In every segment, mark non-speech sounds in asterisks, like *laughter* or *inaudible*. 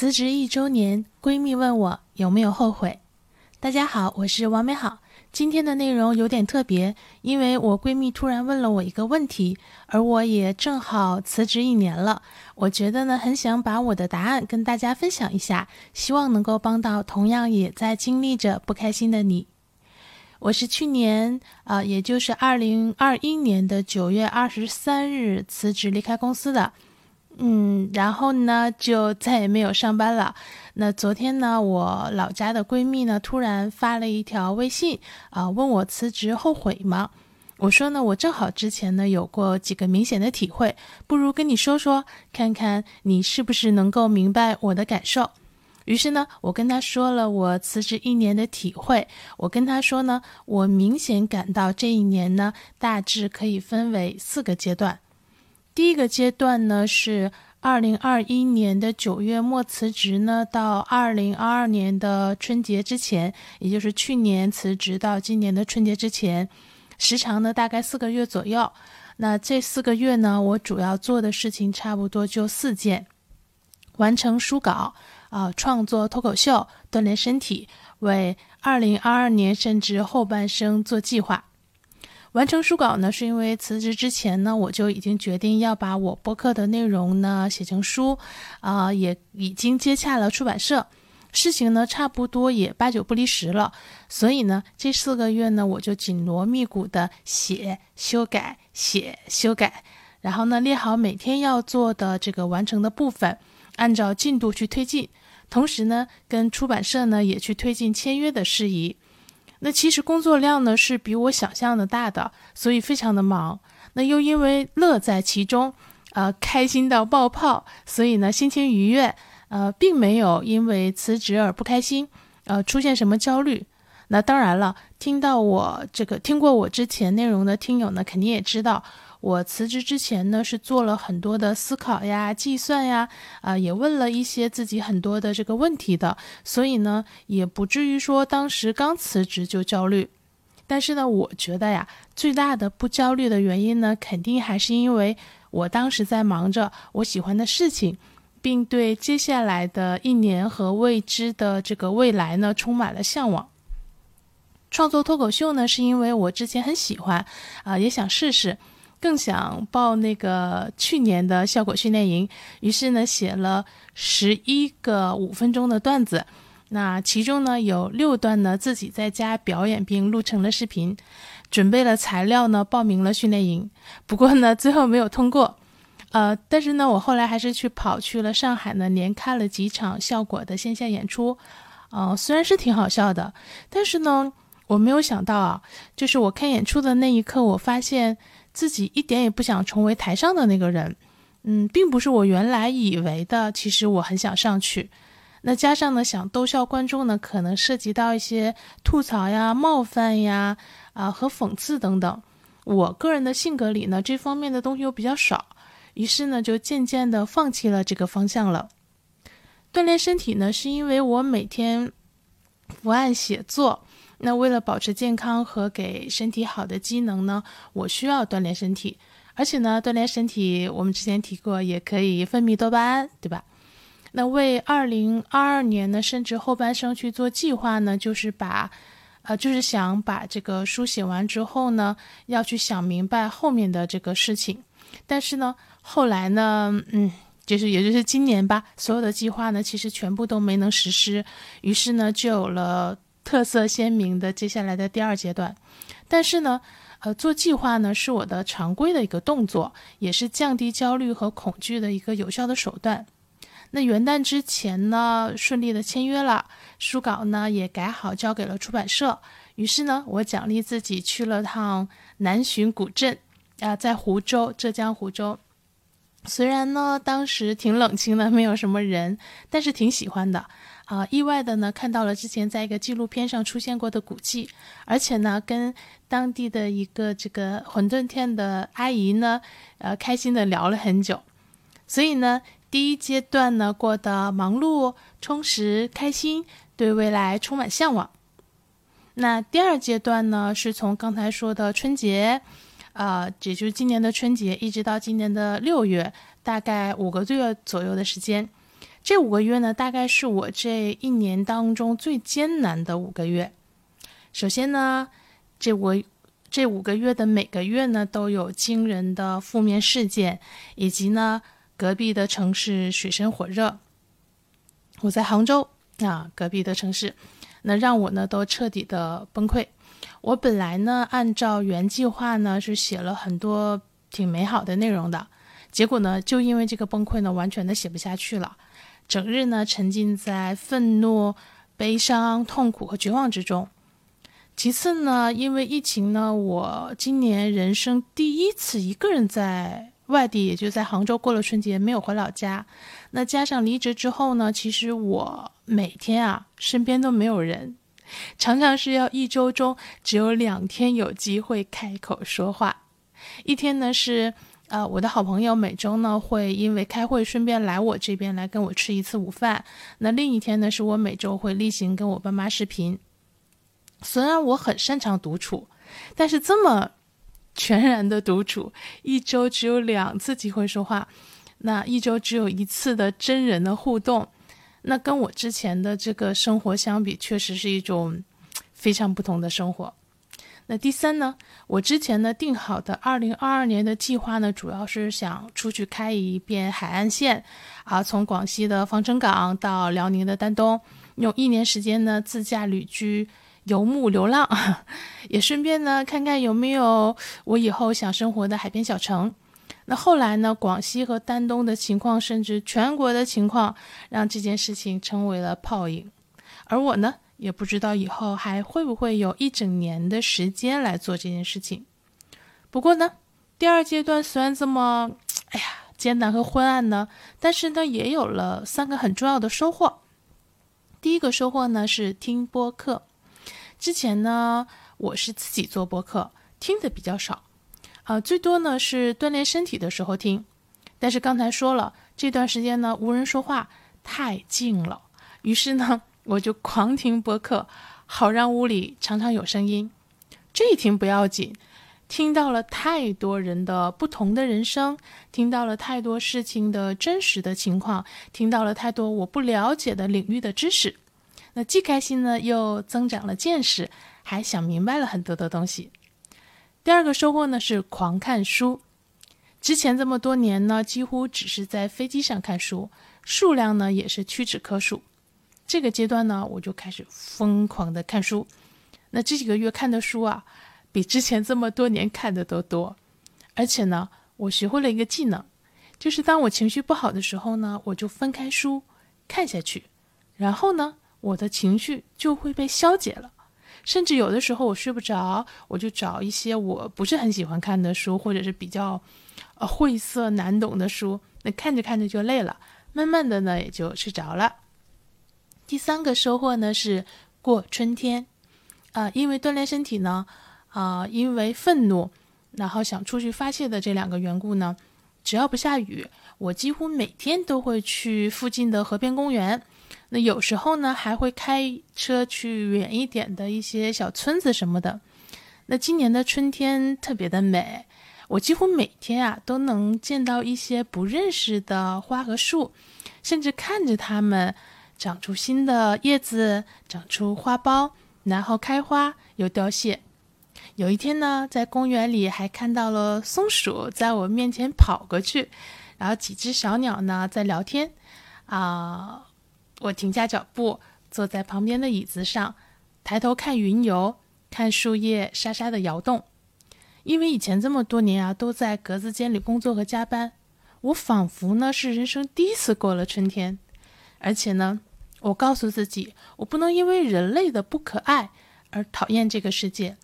辞职一周年，闺蜜问我有没有后悔。大家好，我是王美好。今天的内容有点特别，因为我闺蜜突然问了我一个问题，而我也正好辞职一年了。我觉得呢，很想把我的答案跟大家分享一下，希望能够帮到同样也在经历着不开心的你。我是去年啊，也就是二零二一年的九月二十三日辞职离开公司的。嗯，然后呢，就再也没有上班了。那昨天呢，我老家的闺蜜呢，突然发了一条微信啊，问我辞职后悔吗？我说呢，我正好之前呢有过几个明显的体会，不如跟你说说，看看你是不是能够明白我的感受。于是呢，我跟她说了我辞职一年的体会。我跟她说呢，我明显感到这一年呢，大致可以分为四个阶段。第一个阶段呢是二零二一年的九月末辞职呢，到二零二二年的春节之前，也就是去年辞职到今年的春节之前，时长呢大概四个月左右。那这四个月呢，我主要做的事情差不多就四件：完成书稿啊，创作脱口秀，锻炼身体，为二零二二年甚至后半生做计划。完成书稿呢，是因为辞职之前呢，我就已经决定要把我播客的内容呢写成书，啊，也已经接洽了出版社，事情呢差不多也八九不离十了，所以呢，这四个月呢，我就紧锣密鼓的写、修改、写、修改，然后呢列好每天要做的这个完成的部分，按照进度去推进，同时呢，跟出版社呢也去推进签约的事宜。那其实工作量呢是比我想象的大的，所以非常的忙。那又因为乐在其中，呃，开心到爆泡，所以呢心情愉悦，呃，并没有因为辞职而不开心，呃，出现什么焦虑。那当然了，听到我这个听过我之前内容的听友呢，肯定也知道。我辞职之前呢，是做了很多的思考呀、计算呀，啊，也问了一些自己很多的这个问题的，所以呢，也不至于说当时刚辞职就焦虑。但是呢，我觉得呀，最大的不焦虑的原因呢，肯定还是因为我当时在忙着我喜欢的事情，并对接下来的一年和未知的这个未来呢，充满了向往。创作脱口秀呢，是因为我之前很喜欢，啊，也想试试。更想报那个去年的效果训练营，于是呢写了十一个五分钟的段子，那其中呢有六段呢自己在家表演并录成了视频，准备了材料呢报名了训练营，不过呢最后没有通过，呃，但是呢我后来还是去跑去了上海呢连看了几场效果的线下演出，呃虽然是挺好笑的，但是呢我没有想到啊，就是我看演出的那一刻，我发现。自己一点也不想成为台上的那个人，嗯，并不是我原来以为的。其实我很想上去，那加上呢，想逗笑观众呢，可能涉及到一些吐槽呀、冒犯呀、啊和讽刺等等。我个人的性格里呢，这方面的东西又比较少，于是呢，就渐渐的放弃了这个方向了。锻炼身体呢，是因为我每天伏案写作。那为了保持健康和给身体好的机能呢，我需要锻炼身体，而且呢，锻炼身体我们之前提过，也可以分泌多巴胺，对吧？那为二零二二年呢，甚至后半生去做计划呢，就是把，呃，就是想把这个书写完之后呢，要去想明白后面的这个事情。但是呢，后来呢，嗯，就是也就是今年吧，所有的计划呢，其实全部都没能实施，于是呢，就有了。特色鲜明的接下来的第二阶段，但是呢，呃，做计划呢是我的常规的一个动作，也是降低焦虑和恐惧的一个有效的手段。那元旦之前呢，顺利的签约了，书稿呢也改好交给了出版社。于是呢，我奖励自己去了趟南浔古镇，啊，在湖州，浙江湖州。虽然呢，当时挺冷清的，没有什么人，但是挺喜欢的。啊，意外的呢，看到了之前在一个纪录片上出现过的古迹，而且呢，跟当地的一个这个馄饨店的阿姨呢，呃，开心的聊了很久。所以呢，第一阶段呢，过得忙碌、充实、开心，对未来充满向往。那第二阶段呢，是从刚才说的春节，呃，也就是今年的春节，一直到今年的六月，大概五个月左右的时间。这五个月呢，大概是我这一年当中最艰难的五个月。首先呢，这我这五个月的每个月呢，都有惊人的负面事件，以及呢，隔壁的城市水深火热。我在杭州啊，隔壁的城市，那让我呢都彻底的崩溃。我本来呢，按照原计划呢，是写了很多挺美好的内容的，结果呢，就因为这个崩溃呢，完全的写不下去了。整日呢沉浸在愤怒、悲伤、痛苦和绝望之中。其次呢，因为疫情呢，我今年人生第一次一个人在外地，也就在杭州过了春节，没有回老家。那加上离职之后呢，其实我每天啊身边都没有人，常常是要一周中只有两天有机会开口说话。一天呢是。呃，我的好朋友每周呢会因为开会顺便来我这边来跟我吃一次午饭。那另一天呢是我每周会例行跟我爸妈视频。虽然我很擅长独处，但是这么全然的独处，一周只有两次机会说话，那一周只有一次的真人的互动，那跟我之前的这个生活相比，确实是一种非常不同的生活。那第三呢？我之前呢定好的二零二二年的计划呢，主要是想出去开一遍海岸线，啊，从广西的防城港到辽宁的丹东，用一年时间呢自驾旅居、游牧流浪，*laughs* 也顺便呢看看有没有我以后想生活的海边小城。那后来呢，广西和丹东的情况，甚至全国的情况，让这件事情成为了泡影，而我呢？也不知道以后还会不会有一整年的时间来做这件事情。不过呢，第二阶段虽然这么，哎呀，艰难和昏暗呢，但是呢，也有了三个很重要的收获。第一个收获呢是听播客。之前呢，我是自己做播客，听的比较少，啊，最多呢是锻炼身体的时候听。但是刚才说了，这段时间呢无人说话，太静了，于是呢。我就狂听播客，好让屋里常常有声音。这一听不要紧，听到了太多人的不同的人生，听到了太多事情的真实的情况，听到了太多我不了解的领域的知识。那既开心呢，又增长了见识，还想明白了很多的东西。第二个收获呢是狂看书。之前这么多年呢，几乎只是在飞机上看书，数量呢也是屈指可数。这个阶段呢，我就开始疯狂的看书。那这几个月看的书啊，比之前这么多年看的都多。而且呢，我学会了一个技能，就是当我情绪不好的时候呢，我就翻开书看下去，然后呢，我的情绪就会被消解了。甚至有的时候我睡不着，我就找一些我不是很喜欢看的书，或者是比较晦涩难懂的书，那看着看着就累了，慢慢的呢也就睡着了。第三个收获呢是过春天，啊，因为锻炼身体呢，啊，因为愤怒，然后想出去发泄的这两个缘故呢，只要不下雨，我几乎每天都会去附近的河边公园。那有时候呢，还会开车去远一点的一些小村子什么的。那今年的春天特别的美，我几乎每天啊都能见到一些不认识的花和树，甚至看着它们。长出新的叶子，长出花苞，然后开花又凋谢。有一天呢，在公园里还看到了松鼠在我面前跑过去，然后几只小鸟呢在聊天。啊，我停下脚步，坐在旁边的椅子上，抬头看云游，看树叶沙沙的摇动。因为以前这么多年啊，都在格子间里工作和加班，我仿佛呢是人生第一次过了春天，而且呢。我告诉自己，我不能因为人类的不可爱而讨厌这个世界，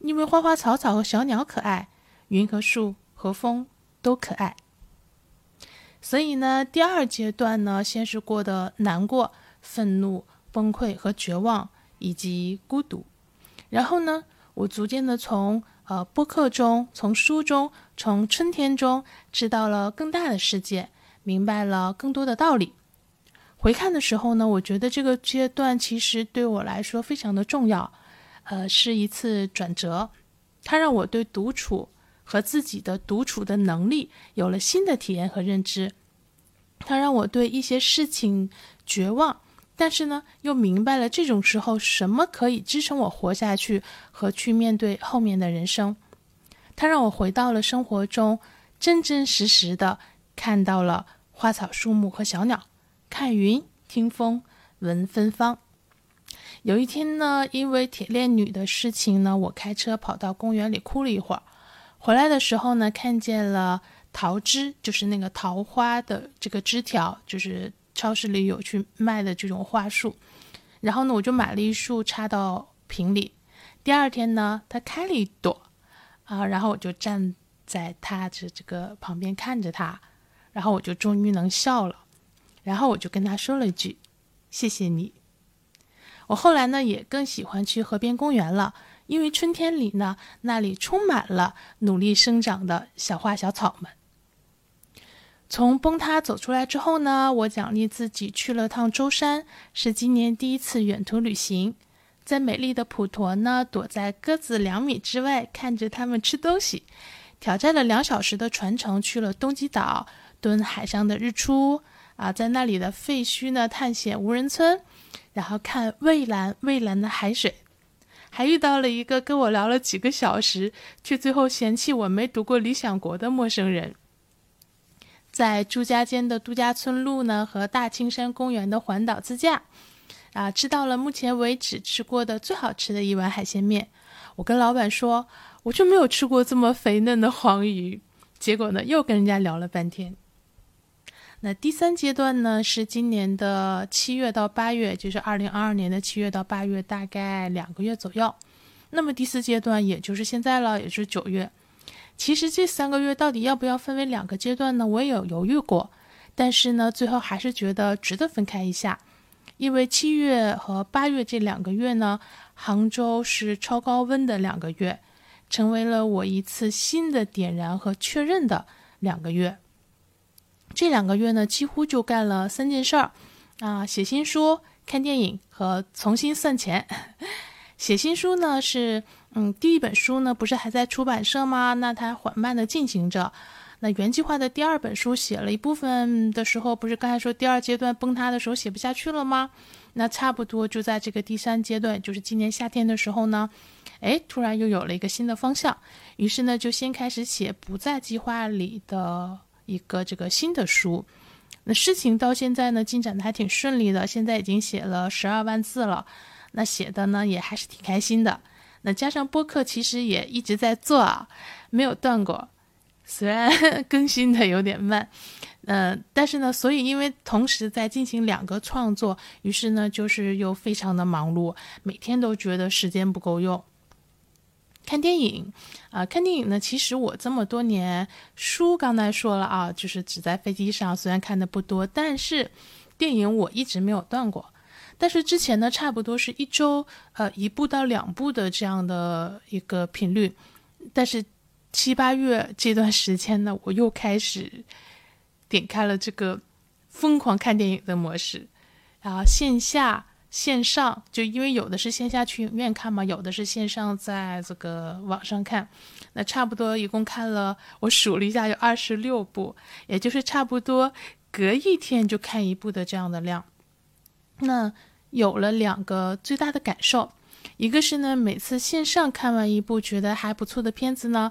因为花花草草和小鸟可爱，云和树和风都可爱。所以呢，第二阶段呢，先是过得难过、愤怒、崩溃和绝望，以及孤独。然后呢，我逐渐的从呃播客中、从书中、从春天中，知道了更大的世界，明白了更多的道理。回看的时候呢，我觉得这个阶段其实对我来说非常的重要，呃，是一次转折，它让我对独处和自己的独处的能力有了新的体验和认知。它让我对一些事情绝望，但是呢，又明白了这种时候什么可以支撑我活下去和去面对后面的人生。它让我回到了生活中，真真实实的看到了花草树木和小鸟，看云听风闻芬芳。有一天呢，因为铁链女的事情呢，我开车跑到公园里哭了一会儿。回来的时候呢，看见了桃枝，就是那个桃花的这个枝条，就是超市里有去卖的这种花束。然后呢，我就买了一束插到瓶里。第二天呢，它开了一朵，啊，然后我就站在它的这个旁边看着它，然后我就终于能笑了。然后我就跟他说了一句：“谢谢你。”我后来呢，也更喜欢去河边公园了，因为春天里呢，那里充满了努力生长的小花小草们。从崩塌走出来之后呢，我奖励自己去了趟舟山，是今年第一次远途旅行。在美丽的普陀呢，躲在鸽子两米之外，看着它们吃东西。挑战了两小时的船程，去了东极岛，蹲海上的日出啊，在那里的废墟呢，探险无人村。然后看蔚蓝蔚蓝的海水，还遇到了一个跟我聊了几个小时，却最后嫌弃我没读过《理想国》的陌生人。在朱家尖的度假村路呢，和大青山公园的环岛自驾，啊，吃到了目前为止吃过的最好吃的一碗海鲜面。我跟老板说，我就没有吃过这么肥嫩的黄鱼。结果呢，又跟人家聊了半天。那第三阶段呢，是今年的七月到八月，就是二零二二年的七月到八月，大概两个月左右。那么第四阶段，也就是现在了，也就是九月。其实这三个月到底要不要分为两个阶段呢？我也有犹豫过，但是呢，最后还是觉得值得分开一下，因为七月和八月这两个月呢，杭州是超高温的两个月，成为了我一次新的点燃和确认的两个月。这两个月呢，几乎就干了三件事儿，啊，写新书、看电影和重新算钱。*laughs* 写新书呢是，嗯，第一本书呢不是还在出版社吗？那它缓慢的进行着。那原计划的第二本书写了一部分的时候，不是刚才说第二阶段崩塌的时候写不下去了吗？那差不多就在这个第三阶段，就是今年夏天的时候呢，哎，突然又有了一个新的方向，于是呢就先开始写不在计划里的。一个这个新的书，那事情到现在呢进展的还挺顺利的，现在已经写了十二万字了，那写的呢也还是挺开心的。那加上播客其实也一直在做啊，没有断过，虽然 *laughs* 更新的有点慢，嗯，但是呢，所以因为同时在进行两个创作，于是呢就是又非常的忙碌，每天都觉得时间不够用。看电影，啊，看电影呢？其实我这么多年书刚才说了啊，就是只在飞机上，虽然看的不多，但是电影我一直没有断过。但是之前呢，差不多是一周呃一部到两部的这样的一个频率。但是七八月这段时间呢，我又开始点开了这个疯狂看电影的模式，然后，线下。线上就因为有的是线下去影院看嘛，有的是线上在这个网上看，那差不多一共看了，我数了一下有二十六部，也就是差不多隔一天就看一部的这样的量。那有了两个最大的感受，一个是呢，每次线上看完一部觉得还不错的片子呢，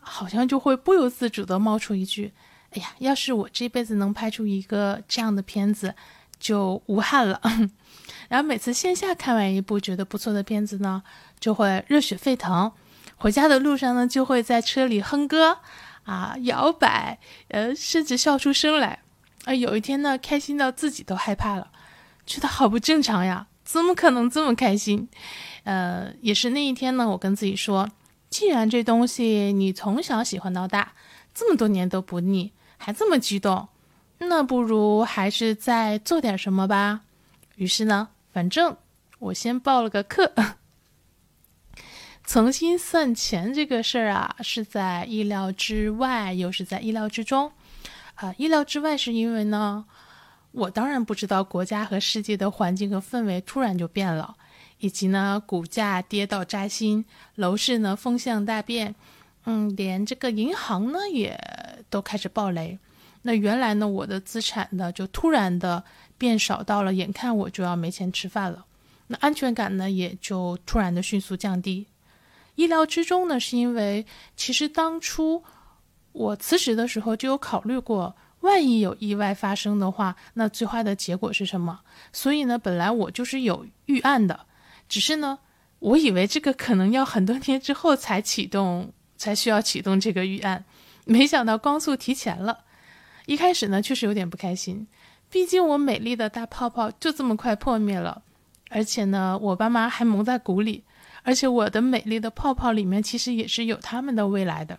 好像就会不由自主的冒出一句：“哎呀，要是我这辈子能拍出一个这样的片子，就无憾了。” *laughs* 然后每次线下看完一部觉得不错的片子呢，就会热血沸腾，回家的路上呢就会在车里哼歌，啊摇摆，呃甚至笑出声来，啊有一天呢开心到自己都害怕了，觉得好不正常呀，怎么可能这么开心？呃也是那一天呢，我跟自己说，既然这东西你从小喜欢到大，这么多年都不腻，还这么激动，那不如还是再做点什么吧。于是呢。反正我先报了个课，重新算钱这个事儿啊，是在意料之外，又是在意料之中。啊，意料之外是因为呢，我当然不知道国家和世界的环境和氛围突然就变了，以及呢，股价跌到扎心，楼市呢风向大变，嗯，连这个银行呢也都开始暴雷。那原来呢，我的资产呢就突然的变少到了，眼看我就要没钱吃饭了。那安全感呢也就突然的迅速降低。意料之中呢，是因为其实当初我辞职的时候就有考虑过，万一有意外发生的话，那最坏的结果是什么？所以呢，本来我就是有预案的，只是呢，我以为这个可能要很多年之后才启动，才需要启动这个预案，没想到光速提前了。一开始呢，确实有点不开心，毕竟我美丽的大泡泡就这么快破灭了，而且呢，我爸妈还蒙在鼓里，而且我的美丽的泡泡里面其实也是有他们的未来的。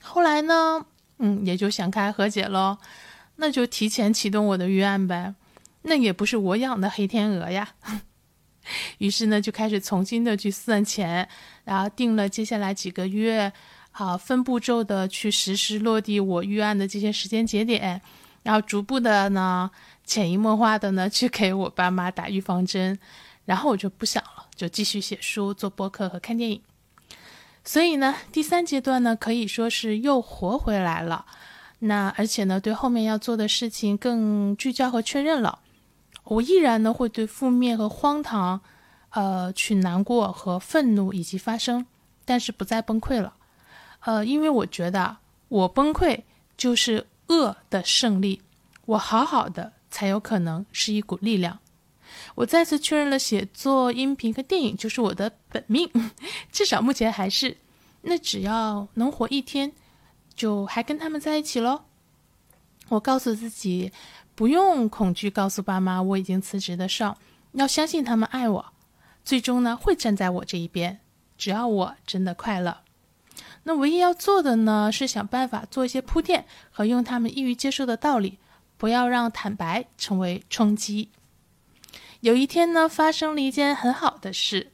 后来呢，嗯，也就想开和解喽，那就提前启动我的预案呗，那也不是我养的黑天鹅呀。*laughs* 于是呢，就开始重新的去算钱，然后定了接下来几个月。好，分步骤的去实施落地我预案的这些时间节点，然后逐步的呢，潜移默化的呢去给我爸妈打预防针，然后我就不想了，就继续写书、做播客和看电影。所以呢，第三阶段呢可以说是又活回来了，那而且呢对后面要做的事情更聚焦和确认了。我依然呢会对负面和荒唐，呃去难过和愤怒以及发生，但是不再崩溃了。呃，因为我觉得我崩溃就是恶的胜利，我好好的才有可能是一股力量。我再次确认了写作、音频和电影就是我的本命，*laughs* 至少目前还是。那只要能活一天，就还跟他们在一起喽。我告诉自己，不用恐惧告诉爸妈我已经辞职的事，要相信他们爱我，最终呢会站在我这一边。只要我真的快乐。那唯一要做的呢，是想办法做一些铺垫和用他们易于接受的道理，不要让坦白成为冲击。有一天呢，发生了一件很好的事，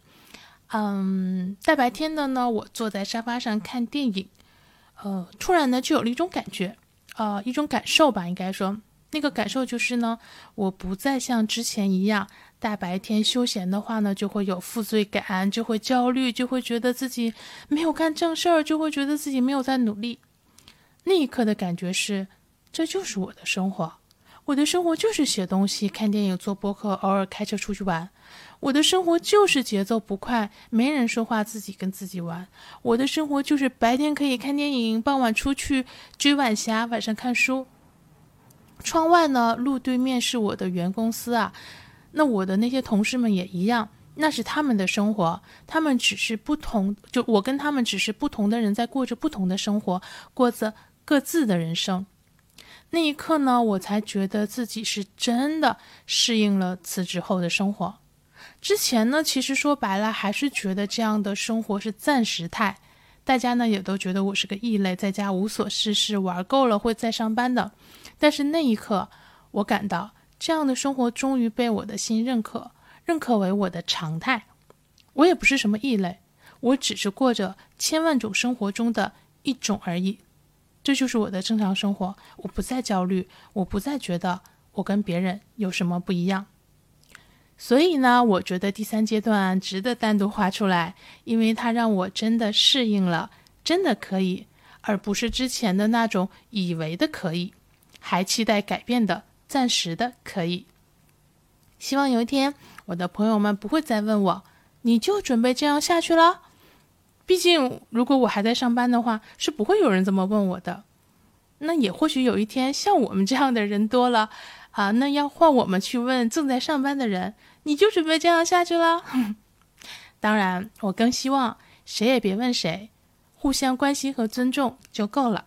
嗯，大白天的呢，我坐在沙发上看电影，呃，突然呢，就有了一种感觉，呃，一种感受吧，应该说，那个感受就是呢，我不再像之前一样。大白天休闲的话呢，就会有负罪感，就会焦虑，就会觉得自己没有干正事儿，就会觉得自己没有在努力。那一刻的感觉是，这就是我的生活，我的生活就是写东西、看电影、做播客，偶尔开车出去玩。我的生活就是节奏不快，没人说话，自己跟自己玩。我的生活就是白天可以看电影，傍晚出去追晚霞，晚上看书。窗外呢，路对面是我的原公司啊。那我的那些同事们也一样，那是他们的生活，他们只是不同，就我跟他们只是不同的人，在过着不同的生活，过着各自的人生。那一刻呢，我才觉得自己是真的适应了辞职后的生活。之前呢，其实说白了，还是觉得这样的生活是暂时态，大家呢也都觉得我是个异类，在家无所事事，玩够了会再上班的。但是那一刻，我感到。这样的生活终于被我的心认可，认可为我的常态。我也不是什么异类，我只是过着千万种生活中的一种而已。这就是我的正常生活，我不再焦虑，我不再觉得我跟别人有什么不一样。所以呢，我觉得第三阶段值得单独画出来，因为它让我真的适应了，真的可以，而不是之前的那种以为的可以，还期待改变的。暂时的可以，希望有一天我的朋友们不会再问我，你就准备这样下去了？毕竟如果我还在上班的话，是不会有人这么问我的。那也或许有一天像我们这样的人多了啊，那要换我们去问正在上班的人，你就准备这样下去了？*laughs* 当然，我更希望谁也别问谁，互相关心和尊重就够了。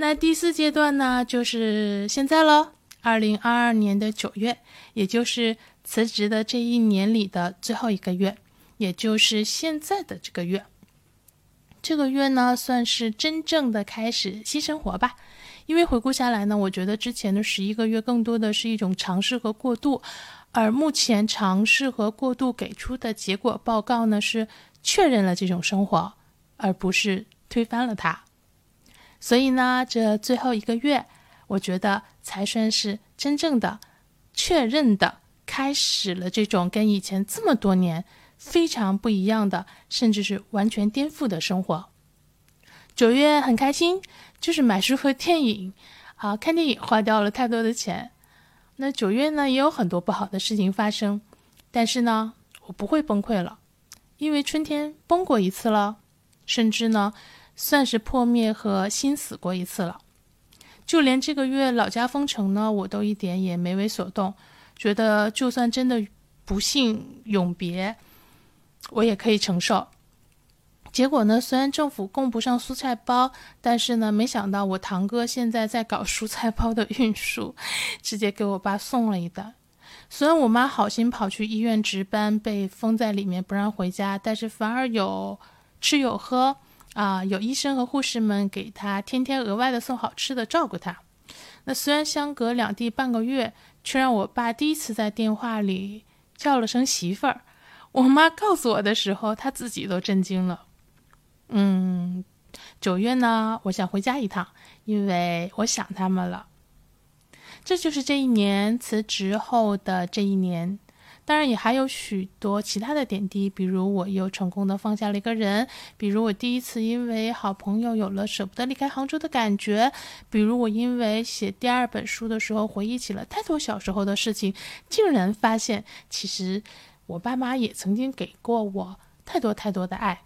那第四阶段呢，就是现在喽，二零二二年的九月，也就是辞职的这一年里的最后一个月，也就是现在的这个月。这个月呢，算是真正的开始新生活吧。因为回顾下来呢，我觉得之前的十一个月更多的是一种尝试和过渡，而目前尝试和过渡给出的结果报告呢，是确认了这种生活，而不是推翻了它。所以呢，这最后一个月，我觉得才算是真正的确认的开始了这种跟以前这么多年非常不一样的，甚至是完全颠覆的生活。九月很开心，就是买书和电影啊，看电影花掉了太多的钱。那九月呢，也有很多不好的事情发生，但是呢，我不会崩溃了，因为春天崩过一次了，甚至呢，算是破灭和心死过一次了。就连这个月老家封城呢，我都一点也没为所动，觉得就算真的不幸永别，我也可以承受。结果呢，虽然政府供不上蔬菜包，但是呢，没想到我堂哥现在在搞蔬菜包的运输，直接给我爸送了一单。虽然我妈好心跑去医院值班，被封在里面不让回家，但是反而有吃有喝。啊，有医生和护士们给他天天额外的送好吃的，照顾他。那虽然相隔两地半个月，却让我爸第一次在电话里叫了声媳妇儿。我妈告诉我的时候，他自己都震惊了。嗯，九月呢，我想回家一趟，因为我想他们了。这就是这一年辞职后的这一年。当然也还有许多其他的点滴，比如我又成功的放下了一个人，比如我第一次因为好朋友有了舍不得离开杭州的感觉，比如我因为写第二本书的时候回忆起了太多小时候的事情，竟然发现其实我爸妈也曾经给过我太多太多的爱，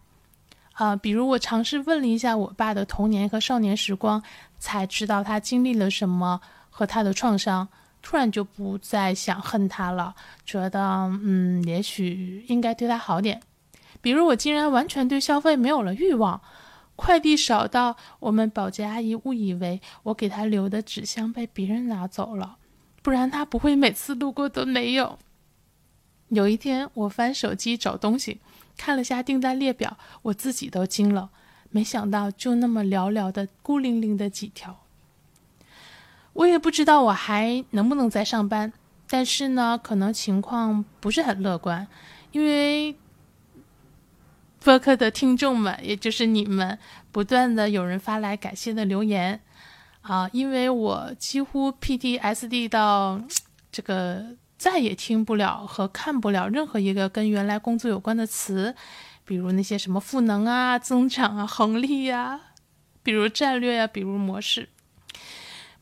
啊，比如我尝试问了一下我爸的童年和少年时光，才知道他经历了什么和他的创伤。突然就不再想恨他了，觉得嗯，也许应该对他好点。比如我竟然完全对消费没有了欲望，快递少到我们保洁阿姨误以为我给她留的纸箱被别人拿走了，不然她不会每次路过都没有。有一天我翻手机找东西，看了下订单列表，我自己都惊了，没想到就那么寥寥的孤零零的几条。我也不知道我还能不能再上班，但是呢，可能情况不是很乐观，因为播客的听众们，也就是你们，不断的有人发来感谢的留言啊，因为我几乎 PTSD 到这个再也听不了和看不了任何一个跟原来工作有关的词，比如那些什么赋能啊、增长啊、红利呀，比如战略呀，比如模式。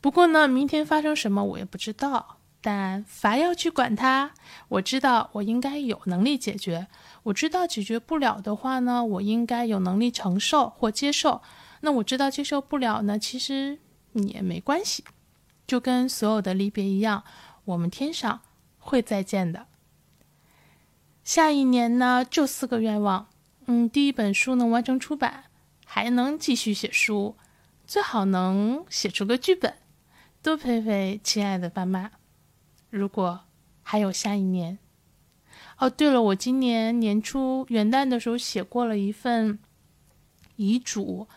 不过呢，明天发生什么我也不知道，但凡要去管它，我知道我应该有能力解决。我知道解决不了的话呢，我应该有能力承受或接受。那我知道接受不了呢，其实也没关系，就跟所有的离别一样，我们天上会再见的。下一年呢，就四个愿望，嗯，第一本书能完成出版，还能继续写书，最好能写出个剧本。多陪陪亲爱的爸妈。如果还有下一年，哦，对了，我今年年初元旦的时候写过了一份遗嘱，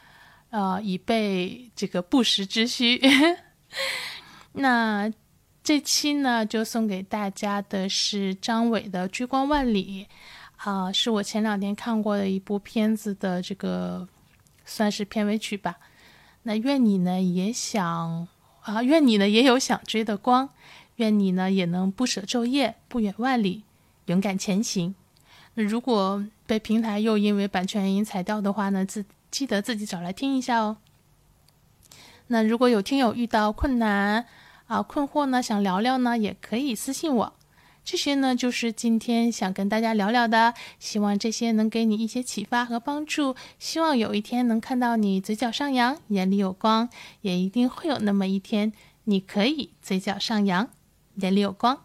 呃，以备这个不时之需。*laughs* 那这期呢，就送给大家的是张伟的《追光万里》，啊，是我前两天看过的一部片子的这个算是片尾曲吧。那愿你呢也想。啊，愿你呢也有想追的光，愿你呢也能不舍昼夜，不远万里，勇敢前行。那如果被平台又因为版权原因裁掉的话呢，自记得自己找来听一下哦。那如果有听友遇到困难啊困惑呢，想聊聊呢，也可以私信我。这些呢，就是今天想跟大家聊聊的，希望这些能给你一些启发和帮助。希望有一天能看到你嘴角上扬，眼里有光，也一定会有那么一天，你可以嘴角上扬，眼里有光。